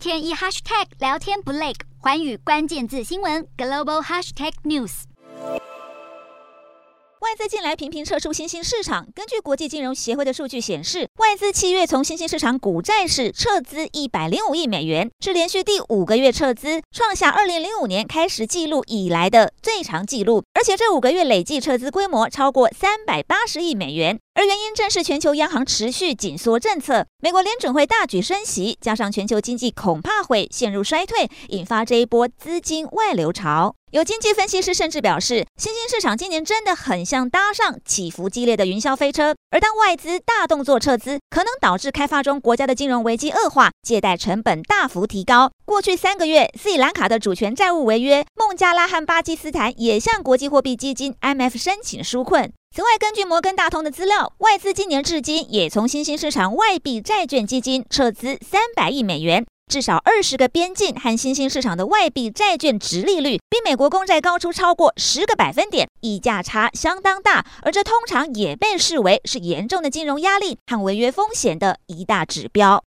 天一 hashtag 聊天不累，寰宇关键字新闻 global hashtag news。外资近来频频撤出新兴市场。根据国际金融协会的数据显示，外资七月从新兴市场股债市撤资一百零五亿美元，是连续第五个月撤资，创下二零零五年开始记录以来的最长记录。而且这五个月累计撤资规模超过三百八十亿美元。而原因正是全球央行持续紧缩政策，美国联准会大举升息，加上全球经济恐怕会陷入衰退，引发这一波资金外流潮。有经济分析师甚至表示，新兴市场今年真的很像搭上起伏激烈的云霄飞车。而当外资大动作撤资，可能导致开发中国家的金融危机恶化，借贷成本大幅提高。过去三个月，斯里兰卡的主权债务违约，孟加拉和巴基斯坦也向国际货币基金 IMF 申请纾困。此外，根据摩根大通的资料，外资今年至今也从新兴市场外币债券基金撤资三百亿美元。至少二十个边境和新兴市场的外币债券殖利率比美国公债高出超过十个百分点，溢价差相当大，而这通常也被视为是严重的金融压力和违约风险的一大指标。